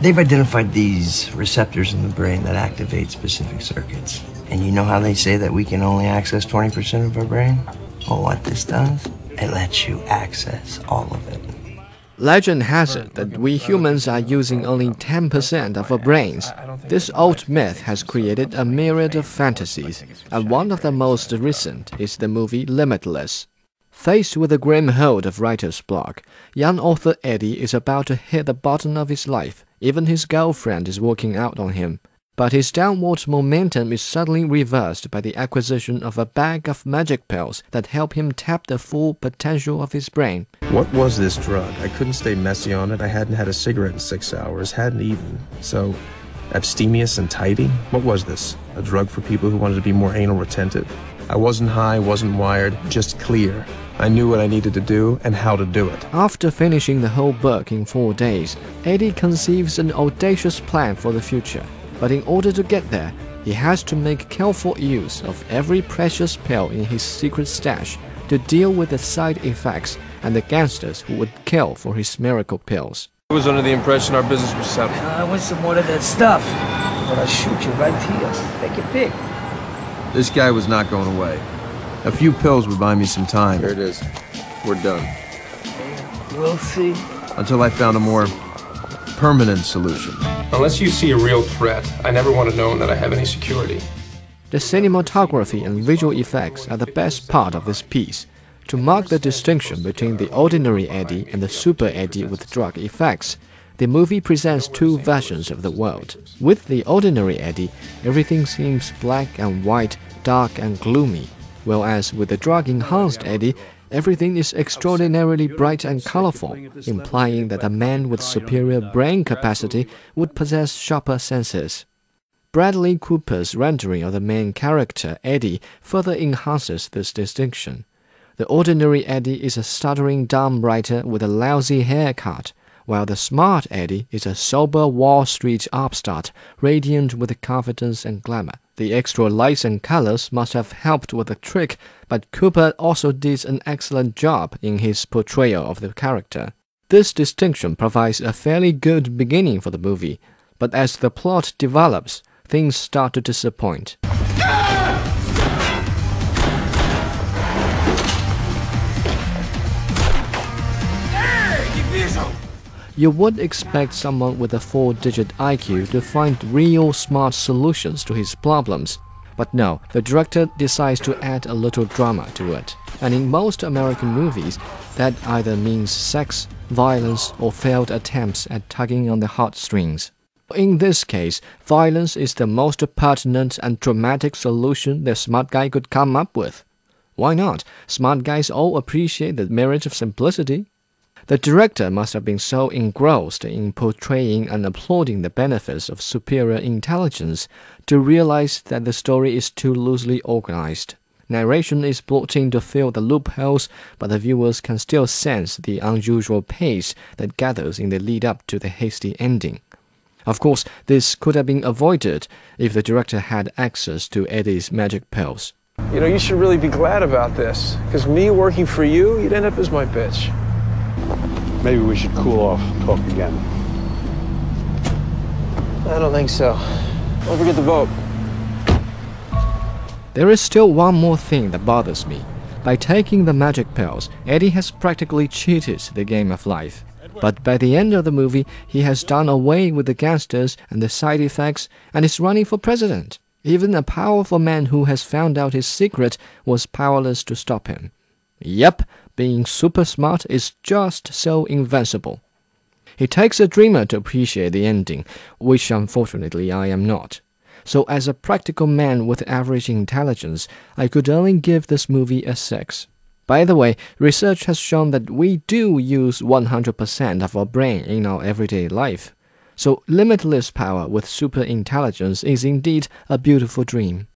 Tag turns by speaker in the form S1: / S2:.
S1: They've identified these receptors in the brain that activate specific circuits. And you know how they say that we can only access 20% of our brain? Well, what this does, it lets you access all of it.
S2: Legend has it that we humans are using only 10% of our brains. This old myth has created a myriad of fantasies, and one of the most recent is the movie Limitless. Faced with the grim hold of writer's block, young author Eddie is about to hit the bottom of his life. Even his girlfriend is walking out on him. But his downward momentum is suddenly reversed by the acquisition of a bag of magic pills that help him tap the full potential of his brain.
S3: What was this drug? I couldn't stay messy on it. I hadn't had a cigarette in six hours, hadn't eaten. So, abstemious and tidy? What was this? A drug for people who wanted to be more anal retentive? I wasn't high, wasn't wired, just clear. I knew what I needed to do and how to do it.
S2: After finishing the whole book in four days, Eddie conceives an audacious plan for the future. But in order to get there, he has to make careful use of every precious pill in his secret stash to deal with the side effects and the gangsters who would kill for his miracle pills.
S3: I was under the impression our business was settled.
S4: I want some more of that stuff. But I'll shoot you right here. Take your pick.
S3: This guy was not going away. A few pills would buy me some time. Here it is. We're done.
S4: We'll see.
S3: Until I found a more permanent solution.
S5: Unless you see a real threat, I never want to know that I have any security.
S2: The cinematography and visual effects are the best part of this piece. To mark the distinction between the ordinary Eddie and the super Eddie with drug effects, the movie presents two versions of the world. With the ordinary Eddie, everything seems black and white, dark and gloomy, whereas with the drug enhanced Eddie, Everything is extraordinarily bright and colorful, implying that a man with superior brain capacity would possess sharper senses. Bradley Cooper's rendering of the main character, Eddie, further enhances this distinction. The ordinary Eddie is a stuttering dumb writer with a lousy haircut, while the smart Eddie is a sober Wall Street upstart, radiant with confidence and glamour. The extra lights and colors must have helped with the trick, but Cooper also did an excellent job in his portrayal of the character. This distinction provides a fairly good beginning for the movie, but as the plot develops, things start to disappoint. You would expect someone with a four digit IQ to find real smart solutions to his problems. But no, the director decides to add a little drama to it. And in most American movies, that either means sex, violence, or failed attempts at tugging on the heartstrings. In this case, violence is the most pertinent and dramatic solution the smart guy could come up with. Why not? Smart guys all appreciate the merit of simplicity. The director must have been so engrossed in portraying and applauding the benefits of superior intelligence to realize that the story is too loosely organized. Narration is brought in to fill the loopholes, but the viewers can still sense the unusual pace that gathers in the lead up to the hasty ending. Of course, this could have been avoided if the director had access to Eddie's magic pills.
S5: You know, you should really be glad about this, because me working for you, you'd end up as my bitch.
S6: Maybe we should cool off, talk again.
S5: I don't think so. Don't forget the vote.
S2: There is still one more thing that bothers me. By taking the magic pills, Eddie has practically cheated the game of life. But by the end of the movie, he has done away with the gangsters and the side effects and is running for president. Even a powerful man who has found out his secret was powerless to stop him. Yep, being super smart is just so invincible. It takes a dreamer to appreciate the ending, which unfortunately I am not. So, as a practical man with average intelligence, I could only give this movie a 6. By the way, research has shown that we do use 100% of our brain in our everyday life. So, limitless power with super intelligence is indeed a beautiful dream.